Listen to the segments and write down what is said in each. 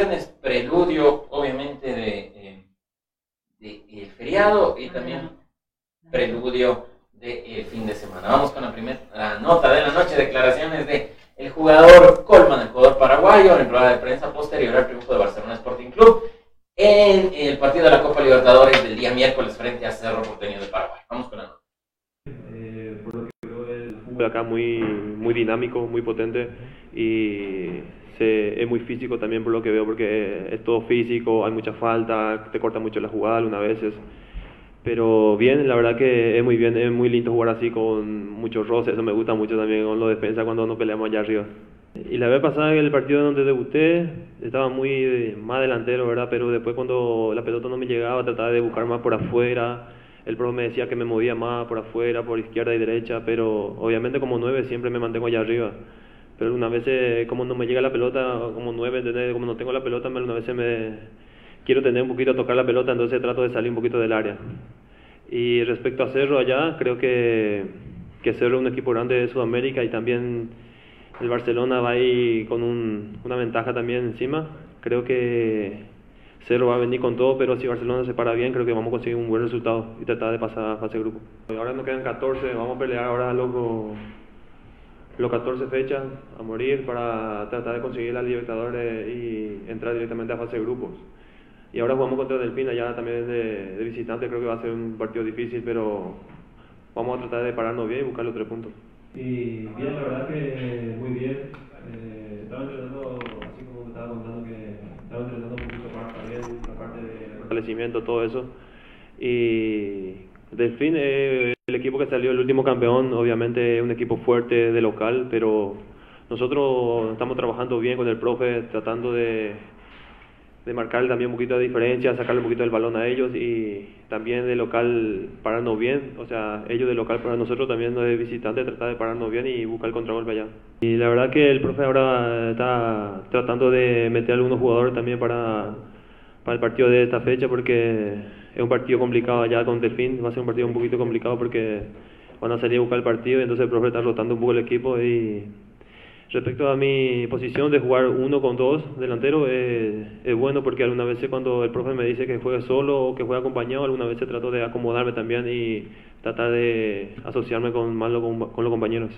viernes, preludio obviamente de, eh, de el feriado y también preludio de fin de semana. Vamos con la primera nota de la noche, declaraciones de el jugador Colman, el jugador paraguayo, en rueda de prensa posterior al triunfo de Barcelona Sporting Club en el partido de la Copa Libertadores del día miércoles frente a Cerro Porteño de Paraguay. Vamos con la nota. Acá muy, muy dinámico, muy potente y se, es muy físico también por lo que veo porque es todo físico, hay mucha falta, te corta mucho la jugada algunas veces. Pero bien, la verdad que es muy bien, es muy lindo jugar así con muchos roces, eso me gusta mucho también con los defensas cuando nos peleamos allá arriba. Y la vez pasada en el partido donde debuté estaba muy más delantero, ¿verdad? Pero después cuando la pelota no me llegaba trataba de buscar más por afuera. El pro me decía que me movía más por afuera, por izquierda y derecha, pero obviamente como nueve siempre me mantengo allá arriba. Pero una vez como no me llega la pelota, como nueve, como no tengo la pelota, una vez me quiero tener un poquito a tocar la pelota, entonces trato de salir un poquito del área. Y respecto a Cerro allá, creo que, que Cerro es un equipo grande de Sudamérica y también el Barcelona va ahí con un, una ventaja también encima. Creo que Cerro va a venir con todo, pero si Barcelona se para bien, creo que vamos a conseguir un buen resultado y tratar de pasar a fase de grupo. Ahora nos quedan 14, vamos a pelear ahora los, los 14 fechas a morir para tratar de conseguir la Libertadores y entrar directamente a fase de grupos. Y ahora jugamos contra Delfín, allá también de, de visitante, creo que va a ser un partido difícil, pero vamos a tratar de pararnos bien y buscar los tres puntos. Y bien, la verdad que muy bien. Eh, estaba entrenando, así como me estaba contando, que estaba entrenando un poquito más también, la parte de fortalecimiento, todo eso. Y Delfín, eh, el equipo que salió el último campeón, obviamente es un equipo fuerte de local, pero nosotros estamos trabajando bien con el profe, tratando de de marcar también un poquito de diferencia, sacarle un poquito del balón a ellos y también de local pararnos bien, o sea, ellos de local para nosotros también de visitante tratar de pararnos bien y buscar el contragolpe allá. Y la verdad que el profe ahora está tratando de meter algunos jugadores también para, para el partido de esta fecha porque es un partido complicado allá con Delfín, va a ser un partido un poquito complicado porque van a salir a buscar el partido y entonces el profe está rotando un poco el equipo y Respecto a mi posición de jugar uno con dos delanteros, es bueno porque algunas veces cuando el profe me dice que juegue solo o que juegue acompañado, algunas veces trato de acomodarme también y tratar de asociarme con, más con los compañeros.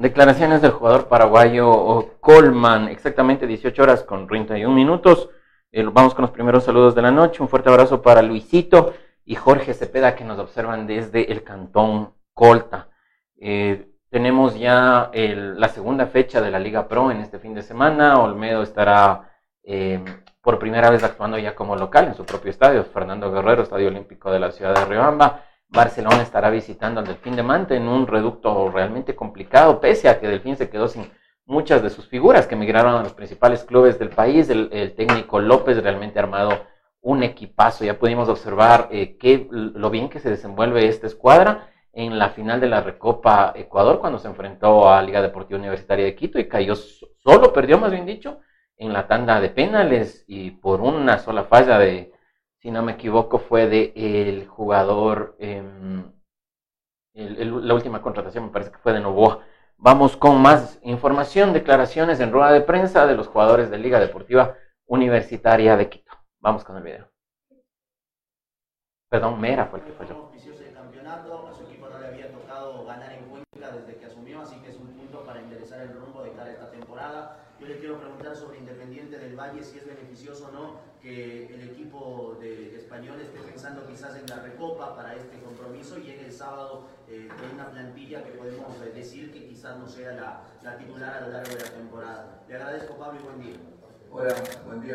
Declaraciones del jugador paraguayo Colman, exactamente 18 horas con 31 minutos. Eh, vamos con los primeros saludos de la noche. Un fuerte abrazo para Luisito y Jorge Cepeda que nos observan desde el cantón Colta. Eh, tenemos ya la segunda fecha de la Liga Pro en este fin de semana. Olmedo estará eh, por primera vez actuando ya como local en su propio estadio, Fernando Guerrero, Estadio Olímpico de la ciudad de Riobamba. Barcelona estará visitando al Delfín de Mante en un reducto realmente complicado, pese a que Delfín se quedó sin muchas de sus figuras que emigraron a los principales clubes del país. El, técnico López realmente ha armado un equipazo. Ya pudimos observar eh, lo bien que se desenvuelve esta escuadra en la final de la Recopa Ecuador cuando se enfrentó a Liga Deportiva Universitaria de Quito y cayó solo, perdió más bien dicho, en la tanda de penales y por una sola falla de, si no me equivoco, fue de el jugador, em, la última contratación me parece que fue de Novoa. Vamos con más información, declaraciones en rueda de prensa de los jugadores de Liga Deportiva Universitaria de Quito. Vamos con el video. Perdón, Mera fue el que falló. Valle si es beneficioso o no que el equipo de, español esté pensando quizás en la recopa para este compromiso y en el sábado eh, con una plantilla que podemos eh, decir que quizás no sea la, titular a lo largo de la temporada. Le agradezco Pablo y buen día. Hola, buen día.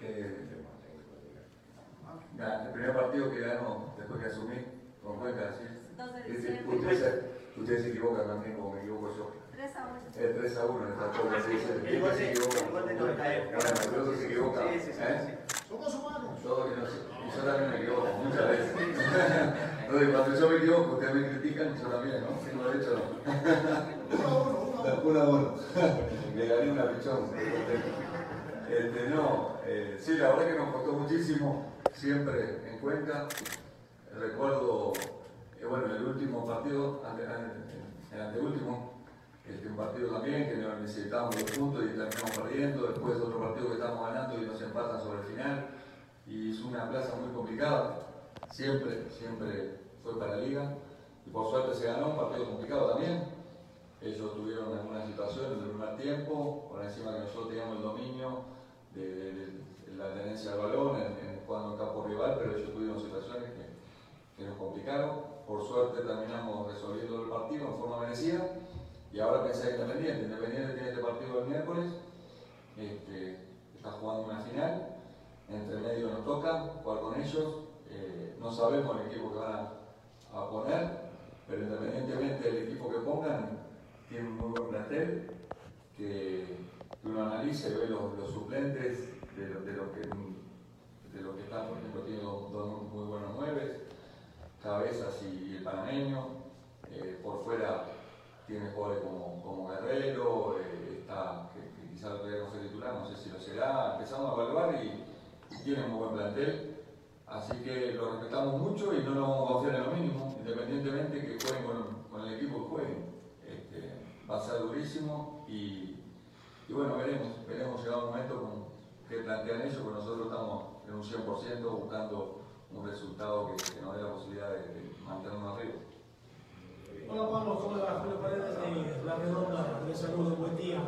Eh, el primer partido que ganó después que asumí con Cuenca, ¿sí? Ustedes se equivocan también como me equivoco yo. 3 a 1. Eh, 3 a 1 en esta forma se dice. El equipo se equivoca. Bueno, el se equivoca. Sí, sí, sí. ¿Eh? Somos humanos. Todos, y yo también me equivoco muchas veces. Entonces, cuando yo me equivoco, ustedes me critican, yo también, ¿no? Si no lo he hecho, no. Uno a uno. Le gané una pichón. Este, no, eh, sí, la verdad que nos costó muchísimo, siempre en cuenta. Recuerdo, eh, bueno, el último partido, el anteúltimo, este, un partido también que necesitábamos los puntos y terminamos perdiendo, después otro partido que estábamos ganando y nos empatan sobre el final, y es una plaza muy complicada, siempre, siempre fue para la liga, y por suerte se ganó, un partido complicado también, ellos tuvieron alguna situación en el primer tiempo, por encima que nosotros teníamos el dominio de, la tenencia del balón en, en, jugando en campo rival, pero ellos tuvieron situaciones que, que nos complicaron. Por suerte terminamos resolviendo el partido en forma merecida y ahora pensé Independiente. Independiente tiene este partido el miércoles, este, está jugando una final, entre medio nos toca jugar con ellos. Eh, no sabemos el equipo que van a, poner, pero independientemente del equipo que pongan, tiene un muy buen plantel, que, uno analice ve los, suplentes de lo, que, de lo que están, por ejemplo, tiene dos, dos muy buenos nueves Cabezas y el panameño. Eh, por fuera tiene jugadores como, como Guerrero, eh, está, que, quizás lo ser titular, no sé si lo será. Empezamos a evaluar y, tiene un buen plantel. Así que lo respetamos mucho y no nos vamos a confiar lo mínimo, independientemente que jueguen con, el equipo que jueguen. Este, va a ser durísimo y, bueno, veremos, veremos llegar un momento con, que plantean ellos, porque nosotros estamos en un 100% buscando un resultado que, nos dé la posibilidad de, mantenernos arriba. Hola Pablo, ¿cómo va? Julio Paredes de La Redonda, de Salud, buen día.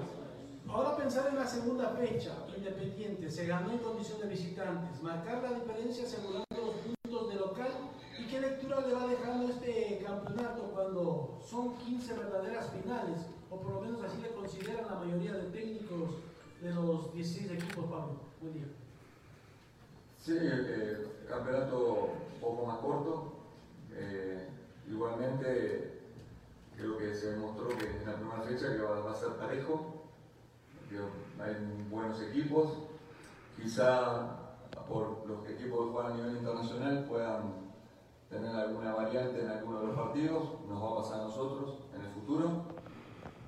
Ahora pensar en la segunda fecha, Independiente, se ganó en condición de visitantes, marcar la diferencia asegurando los puntos de local y qué lectura le va dejando este campeonato cuando son 15 verdaderas finales, o por lo menos así le consideran la mayoría de técnicos de los 16 equipos, Pablo. Buen día. Sí, eh, campeonato un poco más corto. Eh, igualmente, se demostró que en la primera fecha que va, a ser parejo, que hay buenos equipos. Quizá por los equipos que juegan a nivel internacional puedan tener alguna variante en alguno de los partidos, nos va a pasar a nosotros en el futuro,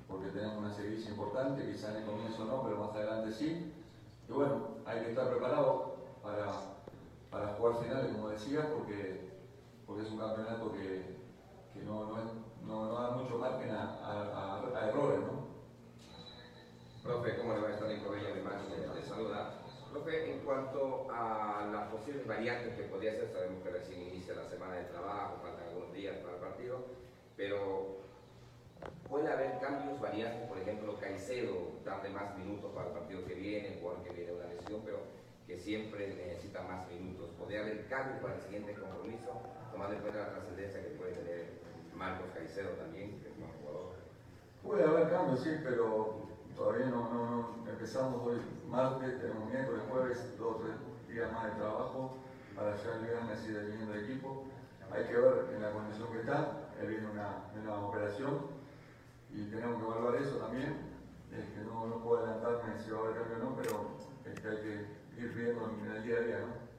porque tenemos una servicio importante, quizá en el comienzo no, pero más adelante sí. Y bueno, hay que estar preparado para para jugar finales, como decía, porque, porque es un campeonato que, que no, no, no, da mucho margen a, a, errores, ¿no? Profe, ¿cómo le va a estar Nico Bella de Máquina? Le saluda. Profe, en cuanto a las posibles variantes que podría ser, sabemos que recién inicia la semana de trabajo, faltan algunos días para el partido, pero puede haber cambios, variantes, por ejemplo, Caicedo, darle más minutos para el partido que viene, jugador que viene una lesión, pero que siempre necesita más minutos. ¿Podría haber cambio para el siguiente compromiso, tomando en cuenta la trascendencia que puede tener Marcos Caicedo también, que es un jugador? Puede haber cambios, sí, pero todavía no, empezamos hoy martes, tenemos miércoles, jueves, dos o tres días más de trabajo para llegar el y definiendo el equipo. Hay que ver en la condición que está, él viene una, una operación y tenemos que evaluar eso también. que no, no puedo adelantarme si va a haber cambio o no, pero es que hay que ir viendo en el día a día, ¿no?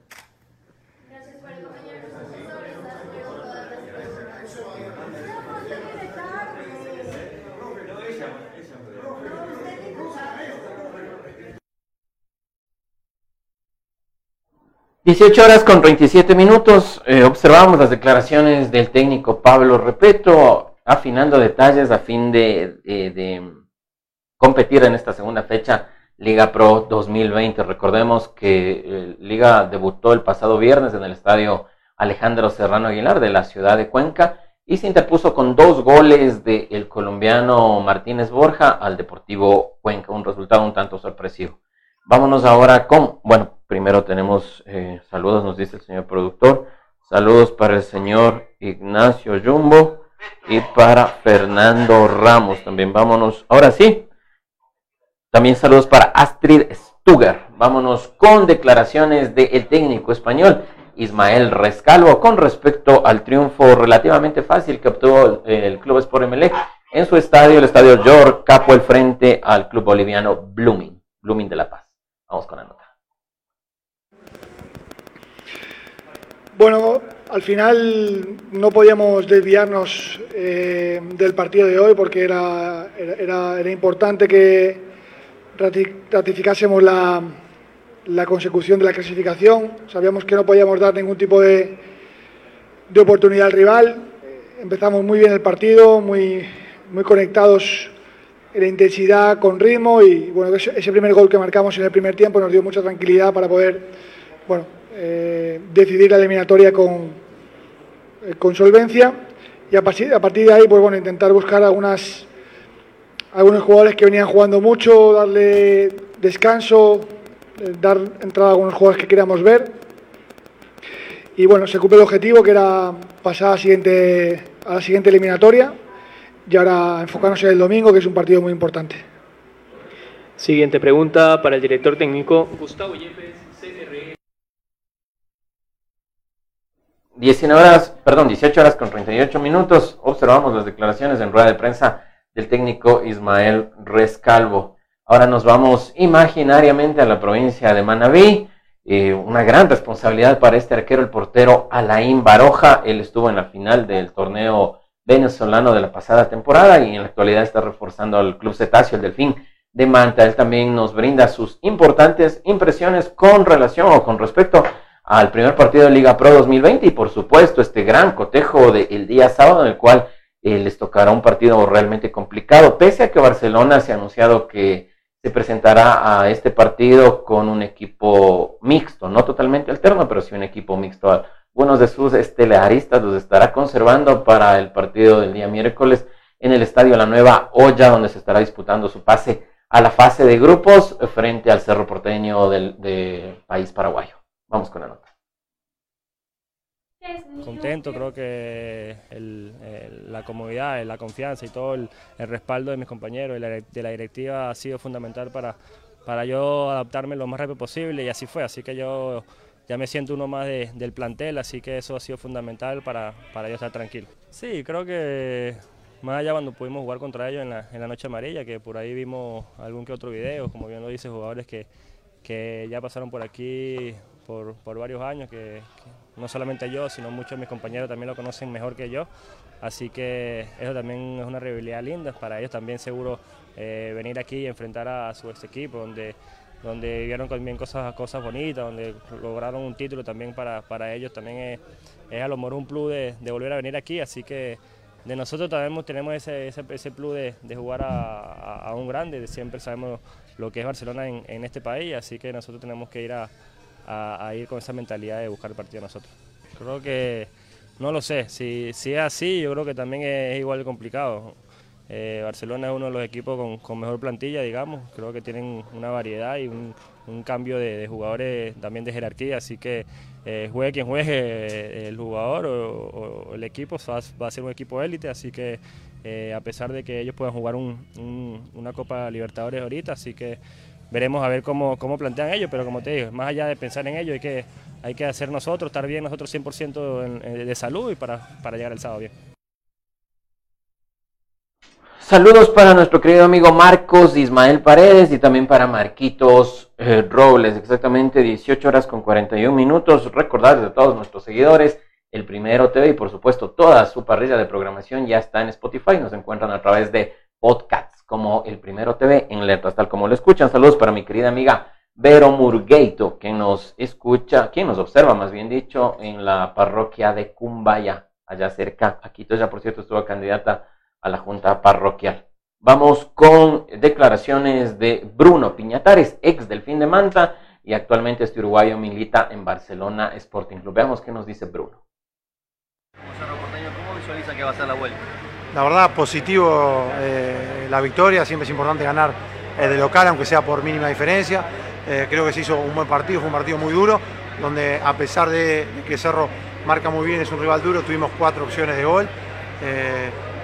18 horas con 37 minutos, eh, observamos las declaraciones del técnico Pablo Repeto, afinando detalles a fin de, competir en esta segunda fecha Liga Pro 2020. Recordemos que eh, Liga debutó el pasado viernes en el estadio Alejandro Serrano Aguilar de la ciudad de Cuenca y se interpuso con dos goles del de colombiano Martínez Borja al Deportivo Cuenca, un resultado un tanto sorpresivo. Vámonos ahora con, bueno, primero tenemos eh, saludos, nos dice el señor productor, saludos para el señor Ignacio Jumbo y para Fernando Ramos también. Vámonos, ahora sí, también saludos para Astrid Stuger. Vámonos con declaraciones del técnico español Ismael Rescalvo con respecto al triunfo relativamente fácil que obtuvo el Club Sport MLE en su estadio, el estadio York Capo, el frente al club boliviano Blooming, Blooming de La Paz. Vamos con la nota. Bueno, al final no podíamos desviarnos eh, del partido de hoy porque era, era, era importante que, ratificásemos la, la consecución de la clasificación. Sabíamos que no podíamos dar ningún tipo de, de oportunidad al rival. Empezamos muy bien el partido, muy, muy conectados la intensidad, con ritmo y bueno, ese primer gol que marcamos en el primer tiempo nos dio mucha tranquilidad para poder bueno, eh, decidir la eliminatoria con, eh, con solvencia. Y a partir, a partir de ahí pues bueno, intentar buscar algunas, algunos jugadores que venían jugando mucho, darle descanso, eh, dar entrada a algunos jugadores que queríamos ver. Y bueno, se cumple el objetivo que era pasar a la siguiente, a la siguiente eliminatoria y ahora enfocarnos en el domingo, que es un partido muy importante. Siguiente pregunta para el director técnico Gustavo Yepes, CRE. 19 horas, perdón, 18 horas con 38 minutos. Observamos las declaraciones en rueda de prensa del técnico Ismael Rescalvo. Ahora nos vamos imaginariamente a la provincia de Manabí. Eh, una gran responsabilidad para este arquero, el portero Alain Baroja. Él estuvo en la final del torneo venezolano de la pasada temporada y en la actualidad está reforzando al Club Cetáceo, el Delfín de Manta. Él también nos brinda sus importantes impresiones con relación o con respecto al primer partido de Liga Pro 2020 y por supuesto este gran cotejo del día sábado en el cual eh, les tocará un partido realmente complicado, pese a que Barcelona se ha anunciado que se presentará a este partido con un equipo mixto, no totalmente alterno, pero sí un equipo mixto algunos de sus estelaristas los estará conservando para el partido del día miércoles en el estadio La Nueva Olla, donde se estará disputando su pase a la fase de grupos frente al Cerro Porteño del, país paraguayo. Vamos con la nota. Contento, creo que la comodidad, la confianza y todo el, respaldo de mis compañeros y de la directiva ha sido fundamental para, para yo adaptarme lo más rápido posible y así fue. Así que yo ya me siento uno más del plantel, así que eso ha sido fundamental para, para yo estar tranquilo. Sí, creo que más allá cuando pudimos jugar contra ellos en la, en la Noche Amarilla, que por ahí vimos algún que otro video, como bien lo dice, jugadores que, que ya pasaron por aquí por, por varios años, que, no solamente yo, sino muchos de mis compañeros también lo conocen mejor que yo, así que eso también es una rivalidad linda, para ellos también seguro eh, venir aquí y enfrentar a su ex equipo, donde donde vivieron también cosas, cosas bonitas, donde lograron un título también para, para ellos, también es, a lo mejor un plus de, de, volver a venir aquí, así que de nosotros también tenemos ese, ese, ese plus de, de jugar a, a, un grande, siempre sabemos lo que es Barcelona en, en, este país, así que nosotros tenemos que ir a, a, ir con esa mentalidad de buscar el partido nosotros. Creo que, no lo sé, si, si es así, yo creo que también es igual de complicado. Eh, Barcelona es uno de los equipos con, mejor plantilla, digamos. Creo que tienen una variedad y un, cambio de, jugadores también de jerarquía, así que eh, juegue quien juegue eh, el jugador o, el equipo, va, a ser un equipo élite, así que a pesar de que ellos puedan jugar una Copa Libertadores ahorita, así que veremos a ver cómo, plantean ellos, pero como te digo, más allá de pensar en ello, hay que, hay que hacer nosotros, estar bien nosotros 100% de salud y para, para llegar el sábado bien. Saludos para nuestro querido amigo Marcos Ismael Paredes y también para Marquitos eh, Robles, exactamente 18 horas con 41 minutos. Recordarles a todos nuestros seguidores, el Primero TV y por supuesto toda su parrilla de programación ya está en Spotify, nos encuentran a través de podcasts como el Primero TV en letras, tal como lo escuchan. Saludos para mi querida amiga Vero Murgueito, que nos escucha, quien nos observa más bien dicho, en la parroquia de Cumbaya, allá cerca. Aquí ya por cierto estuvo candidata a la Junta Parroquial. Vamos con declaraciones de Bruno Piñatares, ex del fin de Manta y actualmente este uruguayo milita en Barcelona Sporting Club. Veamos qué nos dice Bruno. ¿Cómo visualiza que va a ser la vuelta? La verdad, positivo eh, la victoria, siempre es importante ganar el de local, aunque sea por mínima diferencia. Eh, creo que se hizo un buen partido, fue un partido muy duro, donde a pesar de, que Cerro marca muy bien, es un rival duro, tuvimos cuatro opciones de gol.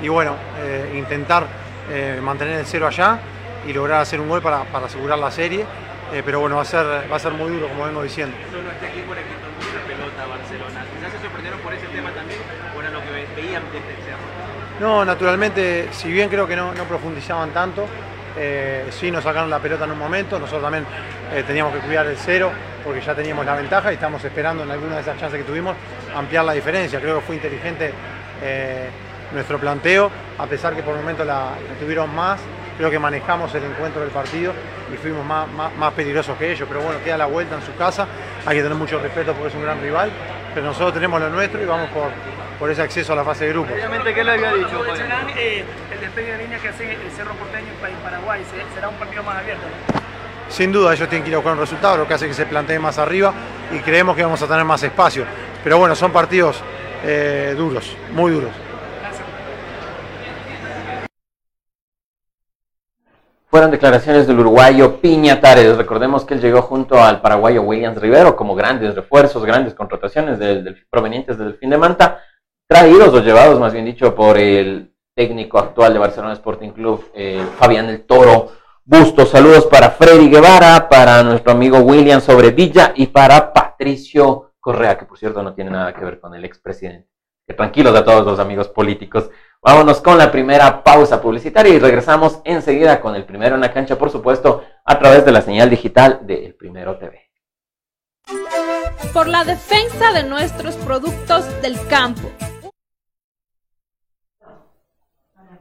Y bueno, eh, intentar eh, mantener el cero allá y lograr hacer un gol para, para asegurar la serie. Eh, pero bueno, va a, ser, va a ser muy duro, como vengo diciendo. Solo este equipo pelota Barcelona. ¿Quizás se sorprendieron por ese tema también o era lo que veían desde el cerro? No, naturalmente, si bien creo que no, no profundizaban tanto, eh, sí nos sacaron la pelota en un momento, nosotros también teníamos que cuidar el cero porque ya teníamos la ventaja y estamos esperando en alguna de esas chances que tuvimos ampliar la diferencia. Creo que fue inteligente nuestro planteo, a pesar que por el momento la, tuvieron más, creo que manejamos el encuentro del partido y fuimos más, más, peligrosos que ellos, pero bueno, queda la vuelta en su casa, hay que tener mucho respeto porque es un gran rival, pero nosotros tenemos lo nuestro y vamos por, por ese acceso a la fase de grupo. Obviamente, ¿qué le había dicho? Eh, el despegue de línea que hace el Cerro Porteño en Paraguay será un partido más abierto. Sin duda ellos tienen que ir a buscar un resultado, lo que hace que se plantee más arriba y creemos que vamos a tener más espacio. Pero bueno, son partidos eh, duros, muy duros. Fueron declaraciones del uruguayo Piñatares. Recordemos que él llegó junto al paraguayo Williams Rivero como grandes refuerzos, grandes contrataciones provenientes del fin de Manta, traídos o llevados, más bien dicho, por el técnico actual de Barcelona Sporting Club, eh, Fabián el Toro Bustos. Saludos para Freddy Guevara, para nuestro amigo William Sobrevilla y para Patricio Correa, que por cierto no tiene nada que ver con el expresidente. Que tranquilos a todos los amigos políticos. Vámonos con la primera pausa publicitaria y regresamos enseguida con el primero en la cancha, por supuesto, a través de la señal digital de El Primero TV. Por la defensa de nuestros productos del campo.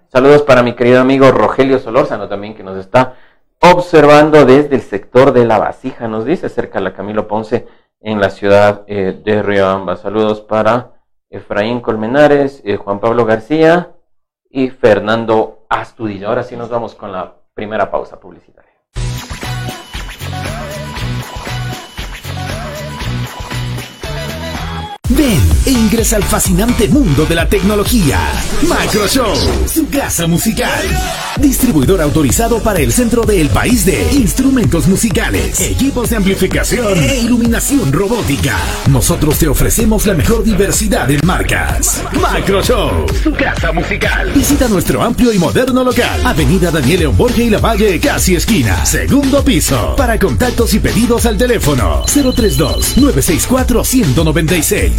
Saludos para mi querido amigo Rogelio Solórzano también que nos está observando desde el sector de la vasija, nos dice, cerca de la Camilo Ponce en la ciudad eh, de Riobamba. Saludos para Efraín Colmenares, eh, Juan Pablo García y Fernando Astudillo. Ahora sí nos vamos con la primera pausa publicitaria. Ven e ingresa al fascinante mundo de la tecnología. Show, su casa musical. Distribuidor autorizado para el centro del país de instrumentos musicales, equipos de amplificación e iluminación robótica. Nosotros te ofrecemos la mejor diversidad de marcas. Show, su casa musical. Visita nuestro amplio y moderno local. Avenida Daniel León Borges y La Valle, casi esquina. Segundo piso. Para contactos y pedidos al teléfono 032 964 196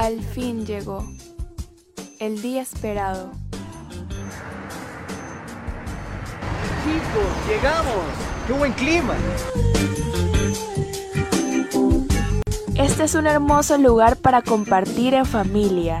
Al fin llegó. El día esperado. Chicos, llegamos. ¡Qué buen clima! Este es un hermoso lugar para compartir en familia.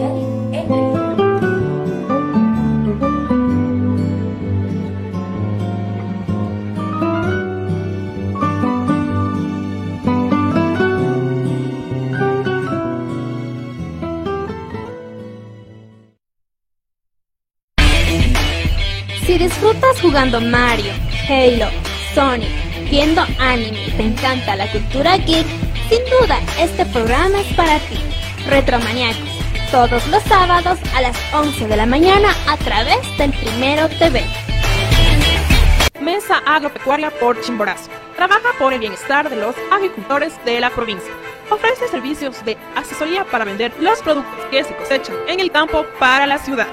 disfrutas jugando Mario, Halo, Sonic, viendo anime y te encanta la cultura geek, sin duda este programa es para ti. Retromaniacos, todos los sábados a las 11 de la mañana a través del Primero TV. Mesa Agropecuaria por Chimborazo. Trabaja por el bienestar de los agricultores de la provincia ofrece servicios de asesoría para vender los productos que se cosechan en el campo para la ciudad.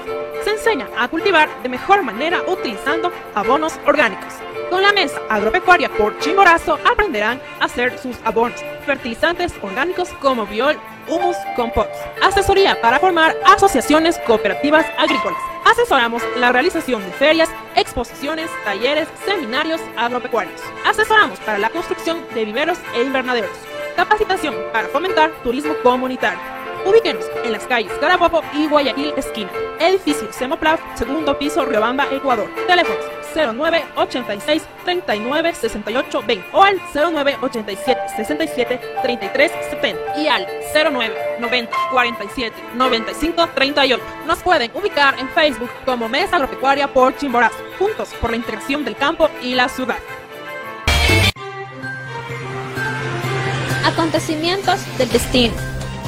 Se enseña a cultivar de mejor manera utilizando abonos orgánicos. Con la mesa agropecuaria por Chimborazo aprenderán a hacer sus abonos, fertilizantes orgánicos como biol, humus, compost. Asesoría para formar asociaciones cooperativas agrícolas. Asesoramos la realización de ferias, exposiciones, talleres, seminarios agropecuarios. Asesoramos para la construcción de viveros e invernaderos. Capacitación para fomentar turismo comunitario. Ubíquenos en las calles Carabobo y Guayaquil esquina. Edificio Semoplaf, segundo piso, Riobamba, Ecuador. Teléfonos 09 86 39 68 20 o al 09 87 67 33 70 y al 09 90 47 95 38. Nos pueden ubicar en Facebook como Mesa Agropecuaria por Chimborazo, juntos por la integración del campo y la ciudad. Acontecimientos del destino,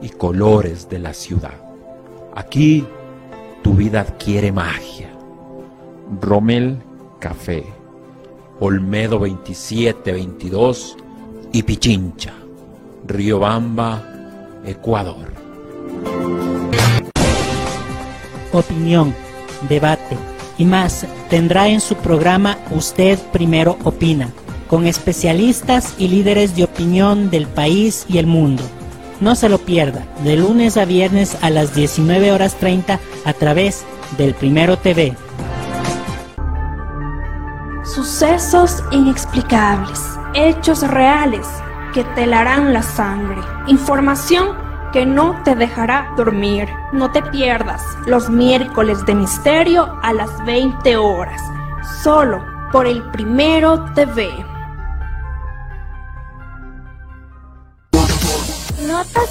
y colores de la ciudad. Aquí tu vida adquiere magia. Romel Café, Olmedo 2722 y Pichincha, Riobamba, Ecuador. Opinión, debate y más tendrá en su programa Usted Primero Opina, con especialistas y líderes de opinión del país y el mundo. No se lo pierda, de lunes a viernes a las 19 horas 30 a través del Primero TV. Sucesos inexplicables, hechos reales que te la sangre, información que no te dejará dormir. No te pierdas los miércoles de misterio a las 20 horas, solo por el Primero TV.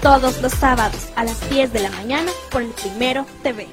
todos los sábados a las 10 de la mañana por el Primero TV.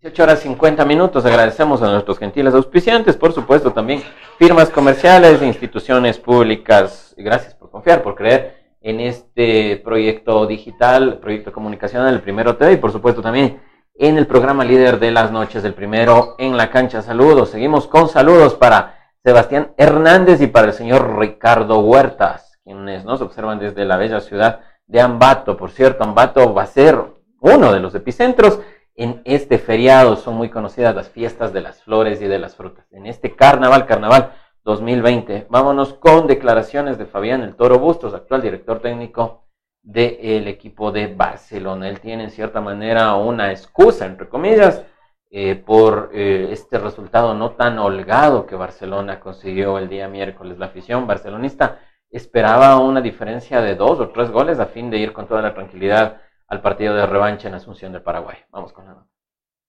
18 horas 50 minutos. Agradecemos a nuestros gentiles auspiciantes, por supuesto, también firmas comerciales de instituciones públicas. Gracias por confiar, por creer en este proyecto digital, proyecto comunicacional, el primero TV, y por supuesto también en el programa líder de las noches del primero en la cancha. Saludos. Seguimos con saludos para Sebastián Hernández y para el señor Ricardo Huertas, quienes nos observan desde la bella ciudad de Ambato. Por cierto, Ambato va a ser uno de los epicentros en este feriado. Son muy conocidas las fiestas de las flores y de las frutas. En este carnaval, carnaval 2020. Vámonos con declaraciones de Fabián El Toro Bustos, actual director técnico del equipo de Barcelona. Él tiene en cierta manera una excusa, entre comillas, eh, por eh, este resultado no tan holgado que Barcelona consiguió el día miércoles. La afición barcelonista esperaba una diferencia de dos o tres goles a fin de ir con toda la tranquilidad al partido de revancha en Asunción del Paraguay. Vamos con la.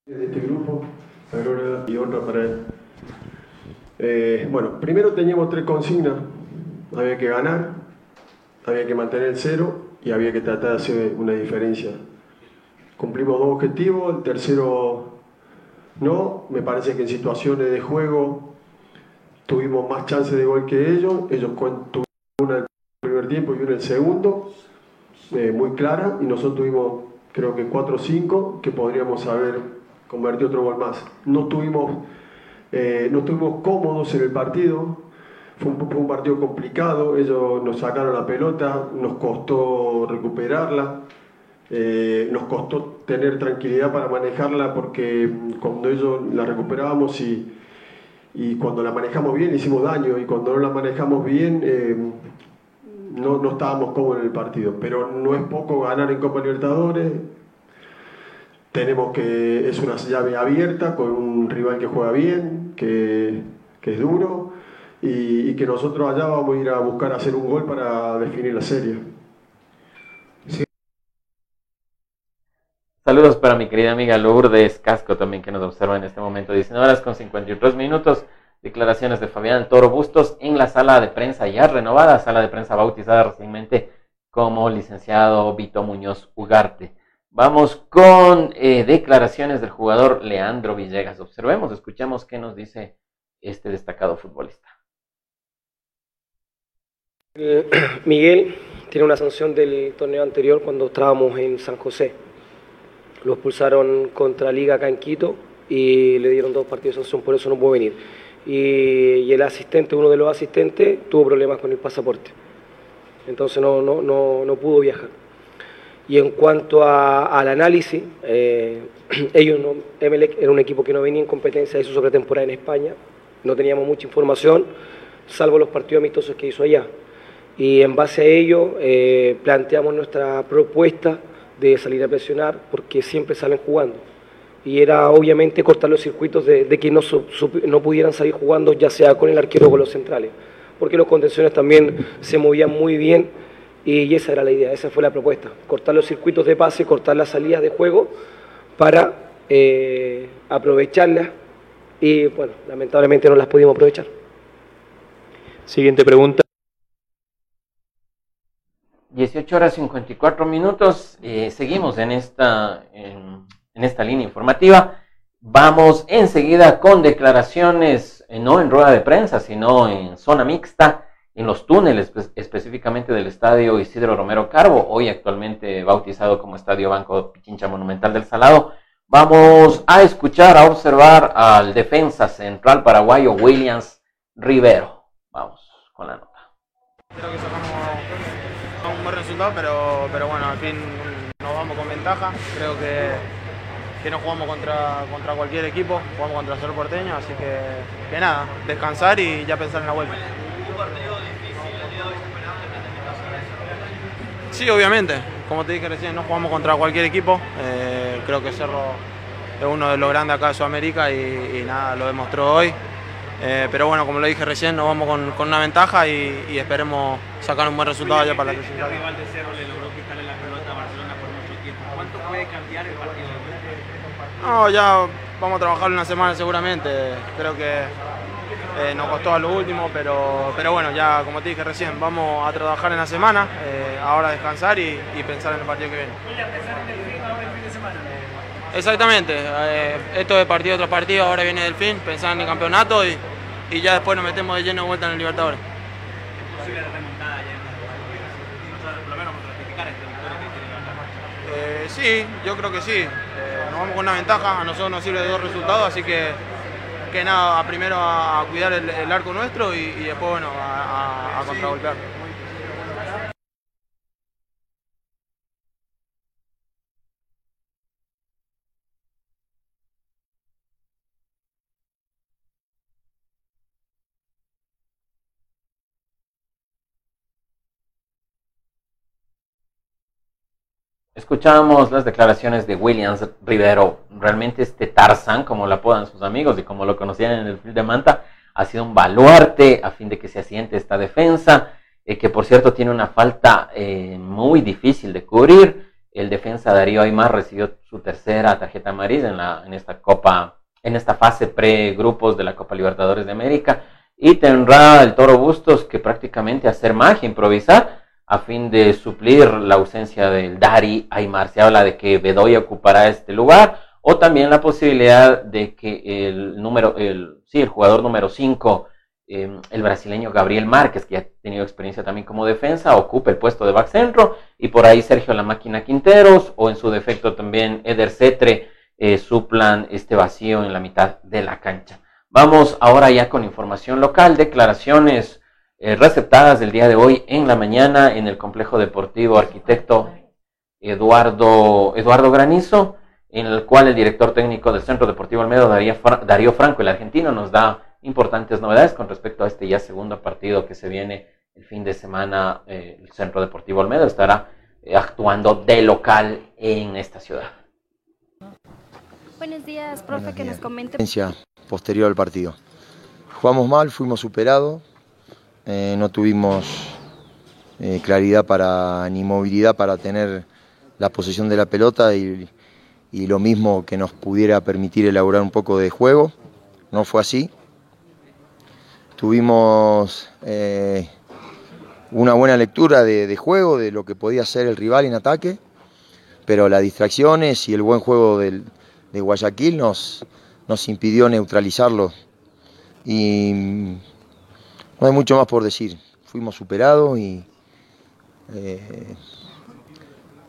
De este grupo, y para él. Eh, bueno, primero teníamos tres consignas. Había que ganar, había que mantener el cero y había que tratar de hacer una diferencia. Cumplimos dos objetivos, el tercero no. Me parece que en situaciones de juego tuvimos más chances de gol que ellos. Ellos tuvieron una en el primer tiempo y una en el segundo. Eh, muy clara y nosotros tuvimos creo que 4 o 5 que podríamos haber convertido otro gol más. No tuvimos, eh, no estuvimos cómodos en el partido, fue un, partido complicado, ellos nos sacaron la pelota, nos costó recuperarla, eh, nos costó tener tranquilidad para manejarla porque cuando ellos la recuperábamos y, y cuando la manejamos bien hicimos daño y cuando no la manejamos bien eh, no, estábamos cómodos en el partido. Pero no es poco ganar en Copa Libertadores. Tenemos que, es una llave abierta con un rival que juega bien, que es duro y, que nosotros allá vamos a ir a buscar hacer un gol para definir la serie. Saludos para mi querida amiga Lourdes Casco también que nos observa en este momento. 19 horas con 53 minutos. Declaraciones de Fabián Toro Bustos en la sala de prensa ya renovada, sala de prensa bautizada recientemente como licenciado Vito Muñoz Ugarte. Vamos con eh, declaraciones del jugador Leandro Villegas. Observemos, escuchemos qué nos dice este destacado futbolista. Eh, Miguel tiene una sanción del torneo anterior cuando estábamos en San José. Lo expulsaron contra Liga acá en Quito y le dieron dos partidos de sanción, por eso no pudo venir y, el asistente, uno de los asistentes, tuvo problemas con el pasaporte. Entonces no, no, no, no pudo viajar. Y en cuanto al análisis, eh, ellos no, era un equipo que no venía en competencia de su sobretemporada en España, no teníamos mucha información, salvo los partidos amistosos que hizo allá. Y en base a ello eh, planteamos nuestra propuesta de salir a presionar porque siempre salen jugando y era obviamente cortar los circuitos de, que no, no pudieran salir jugando ya sea con el arquero o con los centrales, porque los contenciones también se movían muy bien y esa era la idea, esa fue la propuesta, cortar los circuitos de pase, cortar las salidas de juego para eh, aprovecharlas y bueno, lamentablemente no las pudimos aprovechar. Siguiente pregunta. 18 horas 54 minutos. Eh, seguimos en esta, en esta línea informativa. Vamos enseguida con declaraciones, eh, no en rueda de prensa, sino en zona mixta, en los túneles específicamente del estadio Isidro Romero Carbo, hoy actualmente bautizado como Estadio Banco Pichincha Monumental del Salado. Vamos a escuchar, a observar al defensa central paraguayo Williams Rivero. Vamos con la nota. Un buen resultado, pero, pero bueno, al fin nos vamos con ventaja. Creo que que no jugamos contra, contra cualquier equipo, jugamos contra Cerro Porteño, así que, que nada, descansar y ya pensar en la vuelta. Sí, obviamente. Como te dije recién, no jugamos contra cualquier equipo. Eh, creo que Cerro es uno de los grandes acá de Sudamérica y, nada, lo demostró hoy. Eh, pero bueno, como lo dije recién, nos vamos con, con una ventaja y, y, esperemos sacar un buen resultado allá para la clasificación. El rival de Cerro le logró quitarle la pelota a Barcelona por mucho tiempo. ¿Cuánto puede cambiar el partido de no, ya vamos a trabajar una semana seguramente. Creo que eh, nos costó a lo último, pero, pero bueno, ya como te dije recién, vamos a trabajar en la semana, eh, ahora descansar y, pensar en el partido que viene. Exactamente, eh, esto es partido tras partido, ahora viene del fin, pensar en el campeonato y, y ya después nos metemos de lleno de vuelta en el Libertadores. sí, yo creo que sí nos vamos con una ventaja, a nosotros nos sirve de dos resultados, así que, que nada, primero a, cuidar el, arco nuestro y, después bueno, a, a, a contragolpear. Escuchamos las declaraciones de Williams Rivero. Realmente este Tarzan, como lo apodan sus amigos y como lo conocían en el field de Manta, ha sido un baluarte a fin de que se asiente esta defensa, eh, que por cierto tiene una falta eh, muy difícil de cubrir. El defensa Darío Aymar recibió su tercera tarjeta amarilla en, la, en esta copa, en esta fase pre-grupos de la Copa Libertadores de América. Y tendrá el Toro Bustos que prácticamente hacer magia, improvisar a fin de suplir la ausencia del Dari Aymar. Se habla de que Bedoya ocupará este lugar o también la posibilidad de que el número, el, sí, el jugador número 5, em, el brasileño Gabriel Márquez, que ha tenido experiencia también como defensa, ocupe el puesto de back centro y por ahí Sergio La Máquina Quinteros o en su defecto también Eder Cetre eh, suplan este vacío en la mitad de la cancha. Vamos ahora ya con información local, declaraciones eh, receptadas del día de hoy en la mañana en el complejo deportivo arquitecto Eduardo, Eduardo Granizo, en el cual el director técnico del Centro Deportivo Almedo, Darío Franco, el argentino, nos da importantes novedades con respecto a este ya segundo partido que se viene el fin de semana. Eh, el Centro Deportivo Olmedo estará eh, actuando de local en esta ciudad. Buenos días, profe, que nos comente. Posterior al partido. Jugamos mal, fuimos superados, eh, no tuvimos claridad para, ni movilidad para tener la posesión de la pelota y, lo mismo que nos pudiera permitir elaborar un poco de juego. No fue así. Tuvimos eh, una buena lectura de, juego, de lo que podía ser el rival en ataque, pero las distracciones y el buen juego de Guayaquil nos, nos impidió neutralizarlo. Y no hay mucho más por decir. Fuimos superados y eh,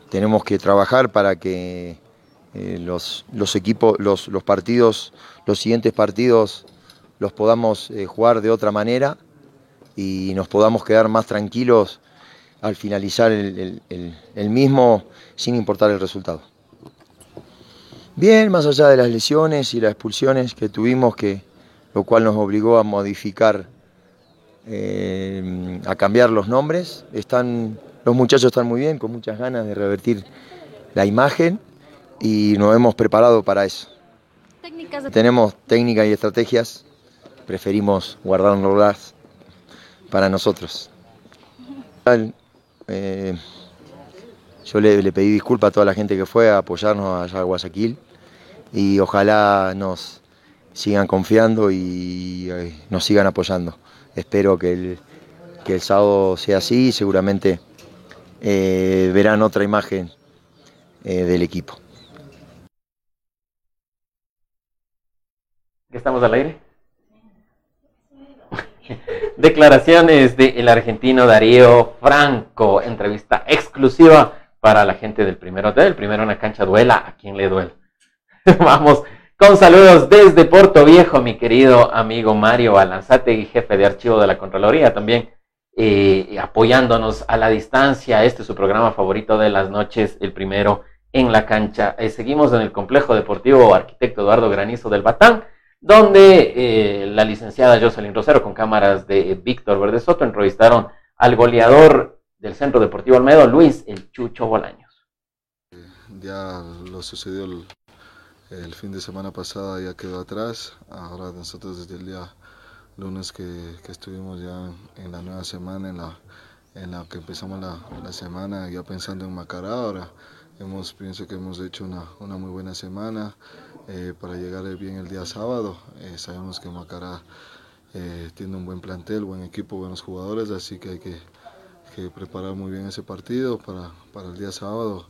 tenemos que trabajar para que eh, los, equipos, los, partidos, los siguientes partidos los podamos eh, jugar de otra manera y nos podamos quedar más tranquilos al finalizar el, mismo sin importar el resultado. Bien, más allá de las lesiones y las expulsiones que tuvimos, que, lo cual nos obligó a modificar, eh, a cambiar los nombres, están, los muchachos están muy bien, con muchas ganas de revertir la imagen y nos hemos preparado para eso. Tenemos técnicas y estrategias, preferimos guardarlas para nosotros. Eh, yo le, pedí disculpas a toda la gente que fue a apoyarnos allá a Guayaquil y ojalá nos sigan confiando y eh, nos sigan apoyando. Espero que el, que el sábado sea así y seguramente eh, verán otra imagen del equipo. ¿Estamos al aire? Declaraciones del argentino Darío Franco, entrevista exclusiva para la gente del primero del primero una cancha duela, a quien le duele. Vamos con saludos desde Puerto Viejo, mi querido amigo Mario y jefe de archivo de la Contraloría, también eh, apoyándonos a la distancia. Este es su programa favorito de las noches, el primero en la cancha. Eh, seguimos en el complejo deportivo Arquitecto Eduardo Granizo del Batán donde eh, la licenciada Jocelyn Rosero con cámaras de Víctor Verde Soto entrevistaron al goleador del Centro Deportivo Almedo, Luis El Chucho Bolaños. Ya lo sucedió el, fin de semana pasada, ya quedó atrás. Ahora nosotros desde el día lunes que, estuvimos ya en la nueva semana, en la, en la que empezamos la, la semana, ya pensando en Macará, ahora hemos, pienso que hemos hecho una, una muy buena semana. Eh, para llegar bien el día sábado. Eh, sabemos que Macará eh, tiene un buen plantel, buen equipo, buenos jugadores, así que hay que, preparar muy bien ese partido para, para, el día sábado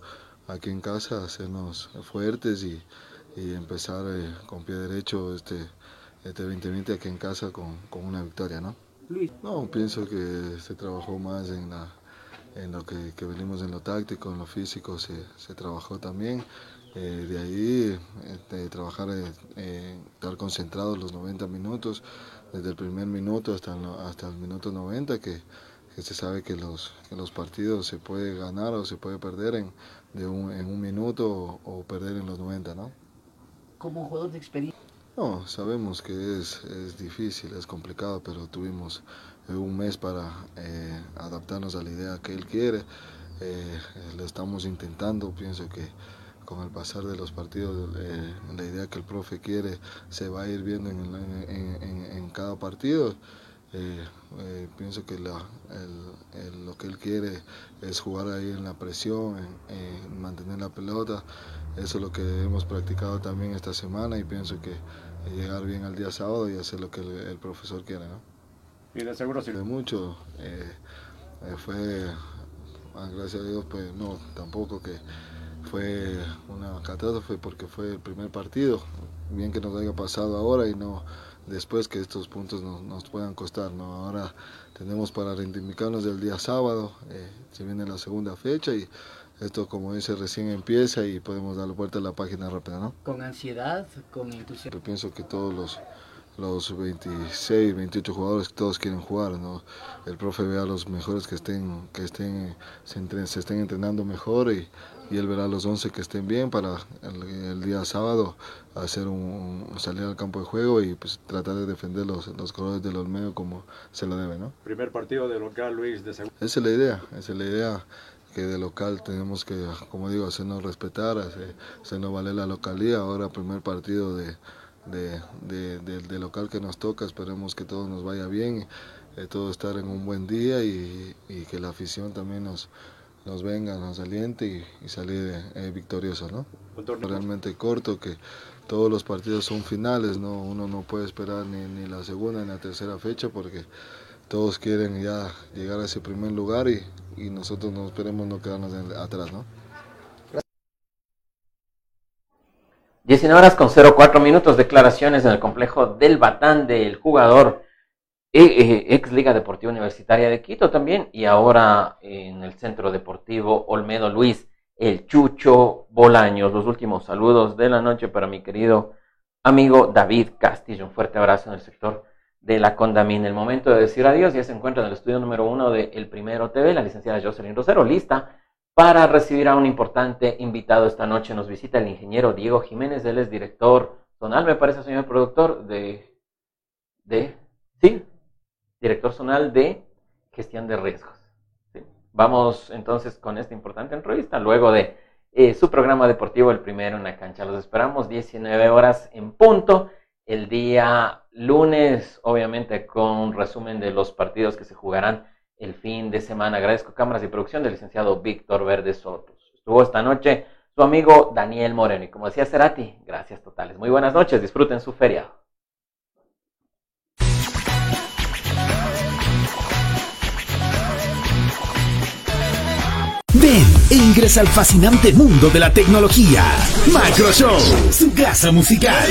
aquí en casa, hacernos fuertes y, empezar con pie derecho este, este 2020 aquí en casa con, con una victoria. ¿no? No, pienso que se trabajó más en la en lo que, que, venimos en lo táctico, en lo físico se, se trabajó también. Eh, de ahí este, trabajar, eh, estar concentrados los 90 minutos, desde el primer minuto hasta el, hasta el minuto 90, que, se sabe que los, los partidos se puede ganar o se puede perder en, de un, en un minuto o, perder en los 90, ¿no? Como jugador de experiencia. No, sabemos que es, es difícil, es complicado, pero tuvimos eh, un mes para adaptarnos a la idea que él quiere. lo estamos intentando, pienso que con el pasar de los partidos, eh, la idea que el profe quiere se va a ir viendo en, cada partido. Eh, eh, pienso que lo que él quiere es jugar ahí en la presión, en, mantener la pelota. Eso es lo que hemos practicado también esta semana y pienso que llegar bien al día sábado y hacer lo que el, profesor quiere. ¿no? Y de seguro sí. De mucho. fue, ah, gracias a Dios, pues no, tampoco que fue una catástrofe porque fue el primer partido. Bien que nos haya pasado ahora y no después que estos puntos nos, puedan costar. ¿no? Ahora tenemos para reivindicarnos del día sábado, eh, se viene la segunda fecha y esto como dice recién empieza y podemos darle vuelta a la página rápida. ¿no? Con ansiedad, con entusiasmo. Yo pienso que todos los, los 26, 28 jugadores todos quieren jugar, ¿no? El profe ve a los mejores que estén, que estén, se, se estén entrenando mejor y, y, él verá a los 11 que estén bien para el, día sábado hacer un, salir al campo de juego y pues tratar de defender los, los colores del Olmedo como se lo debe, ¿no? Primer partido de local, Luis, de Esa es la idea, esa es la idea que de local tenemos que, como digo, hacernos respetar, hacernos valer la localía. Ahora primer partido de, de, local que nos toca, esperemos que todo nos vaya bien, eh, todo estar en un buen día y, que la afición también nos, nos venga, nos aliente y, salir eh, victorioso, ¿no? Realmente corto, que todos los partidos son finales, ¿no? Uno no puede esperar ni, ni la segunda ni la tercera fecha porque todos quieren ya llegar a ese primer lugar y, nosotros no esperemos no quedarnos atrás, ¿no? 19 horas con 04 minutos, declaraciones en el complejo del Batán del jugador eh, eh, ex Liga Deportiva Universitaria de Quito también y ahora en el Centro Deportivo Olmedo Luis, el Chucho Bolaños. Los últimos saludos de la noche para mi querido amigo David Castillo. Un fuerte abrazo en el sector de la Condamina. El momento de decir adiós ya se encuentra en el estudio número uno de El Primero TV, la licenciada Jocelyn Rosero, lista para recibir a un importante invitado esta noche. Nos visita el ingeniero Diego Jiménez, él es director zonal, me parece, señor productor, de, de, sí, director zonal de gestión de riesgos. Vamos entonces con esta importante entrevista, luego de eh, su programa deportivo, el primero en la cancha. Los esperamos 19 horas en punto, el día lunes, obviamente con un resumen de los partidos que se jugarán el fin de semana. Agradezco cámaras y producción del licenciado Víctor Verde Sotos. Estuvo esta noche su amigo Daniel Moreno. Y como decía Cerati, gracias totales. Muy buenas noches, disfruten su feriado. Ven e ingresa al fascinante mundo de la tecnología. Macro Show, su casa musical.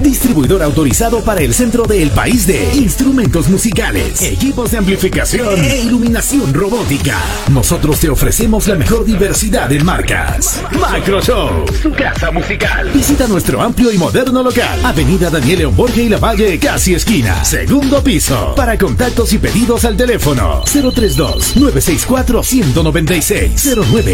Distribuidor autorizado para el centro del país de instrumentos musicales, equipos de amplificación e iluminación robótica. Nosotros te ofrecemos la mejor diversidad en marcas. Macro Show, su casa musical. Visita nuestro amplio y moderno local. Avenida Daniel León Borges y La Valle, casi esquina. Segundo piso. Para contactos y pedidos al teléfono 032 964 196 09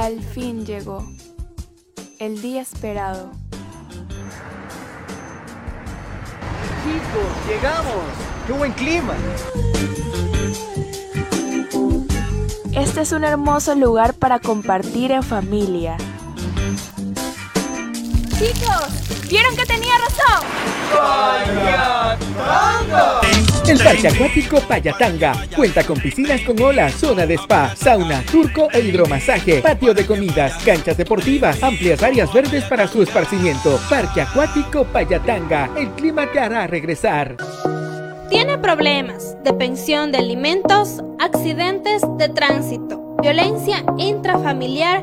Al fin llegó. El día esperado. Chicos, llegamos. ¡Qué buen clima! Este es un hermoso lugar para compartir en familia. Chicos, ¿vieron que tenía razón? El Parque Acuático Payatanga cuenta con piscinas con olas, zona de spa, sauna, turco e hidromasaje, patio de comidas, canchas deportivas, amplias áreas verdes para su esparcimiento. Parque Acuático Payatanga, el clima te hará regresar. Tiene problemas de pensión de alimentos, accidentes de tránsito, violencia intrafamiliar,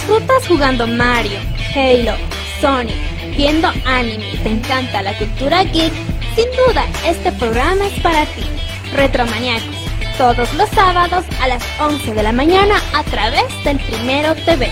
disfrutas jugando Mario, Halo, Sonic, viendo anime y te encanta la cultura geek, sin duda este programa es para ti. Retromaniacos, todos los sábados a las 11 de la mañana a través del Primero TV.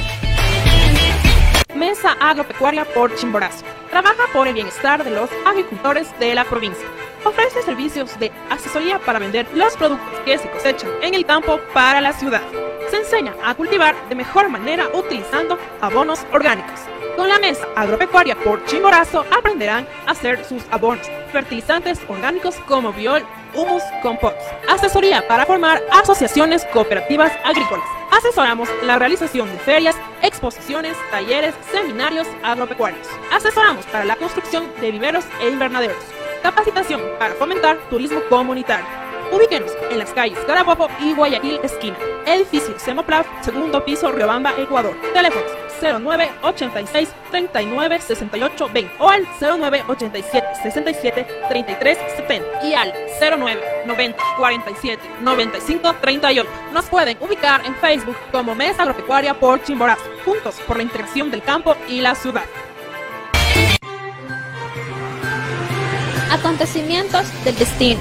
Mesa Agropecuaria por Chimborazo. Trabaja por el bienestar de los agricultores de la provincia. Ofrece servicios de asesoría para vender los productos que se cosechan en el campo para la ciudad. Se enseña a cultivar de mejor manera utilizando abonos orgánicos. Con la mesa agropecuaria por Chimborazo aprenderán a hacer sus abonos, fertilizantes orgánicos como biol, humus, compost. Asesoría para formar asociaciones cooperativas agrícolas. Asesoramos la realización de ferias, exposiciones, talleres, seminarios agropecuarios. Asesoramos para la construcción de viveros e invernaderos. Capacitación para fomentar turismo comunitario. Ubíquenos en las calles Carabobo y Guayaquil esquina. Edificio Semoplaf, segundo piso, Riobamba, Ecuador. Teléfonos 09 86 39 68 20 o al 09 87 67 33 70 y al 09 90 47 95 38. Nos pueden ubicar en Facebook como Mesa Agropecuaria por Chimborazo, juntos por la integración del campo y la ciudad. Acontecimientos del destino,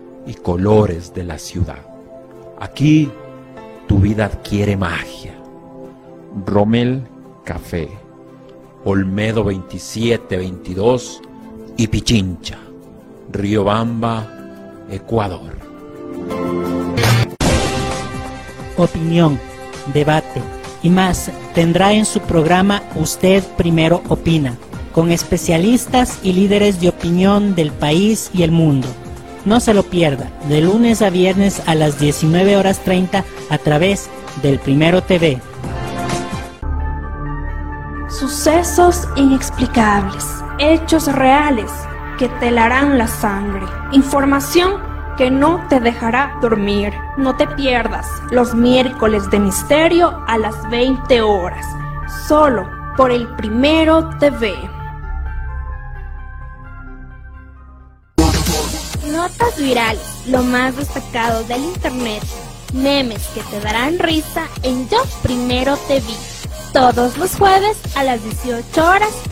y colores de la ciudad. Aquí tu vida adquiere magia. Rommel Café, Olmedo 2722 y Pichincha, Riobamba, Ecuador. opinión, debate y más tendrá en su programa Usted Primero Opina, con especialistas y líderes de opinión del país y el mundo. No se lo pierda, de lunes a viernes a las 19 horas 30 a través del Primero TV. Sucesos inexplicables, hechos reales que te la sangre, información que no te dejará dormir. No te pierdas los miércoles de misterio a las 20 horas, solo por el Primero TV. Notas virales, lo más destacado del internet, memes que te darán risa en Yo Primero TV. Todos los jueves a las 18 horas